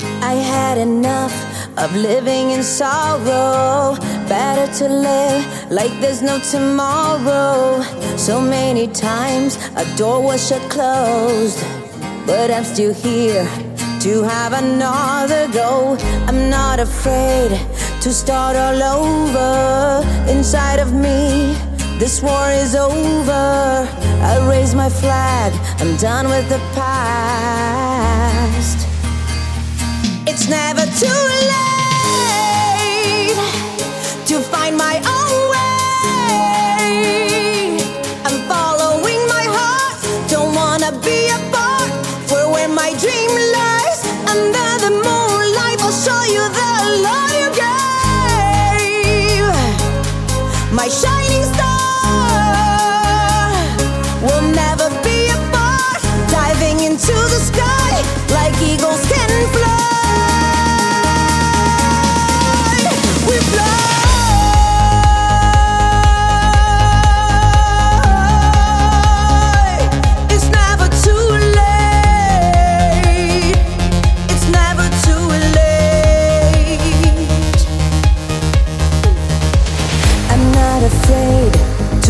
I had enough of living in sorrow. Better to live like there's no tomorrow. So many times a door was shut closed, but I'm still here to have another go. I'm not afraid to start all over. Inside of me, this war is over. I raise my flag, I'm done with the past. my shot.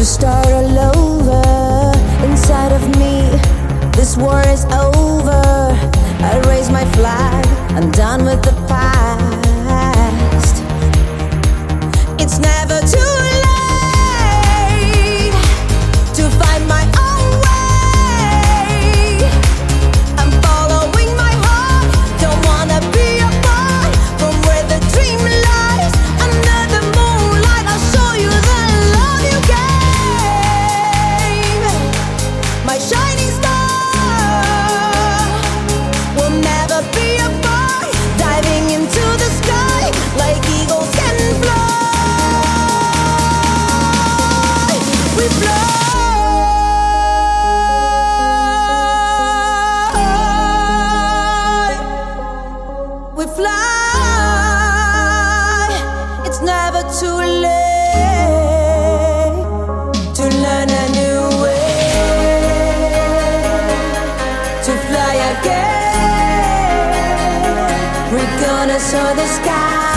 to start all over inside of me. This war is over. I raise my flag. I'm done with the past. It's never too late. I saw the sky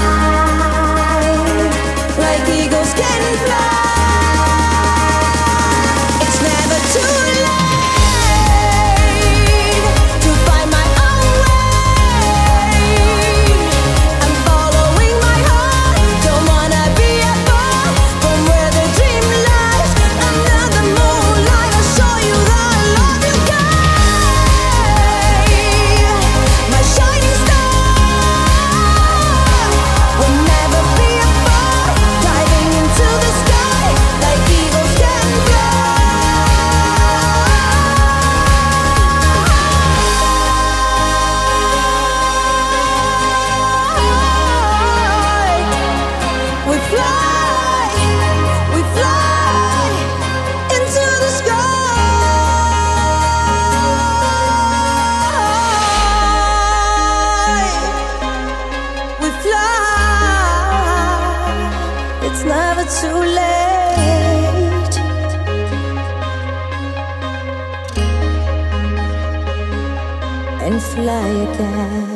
like that.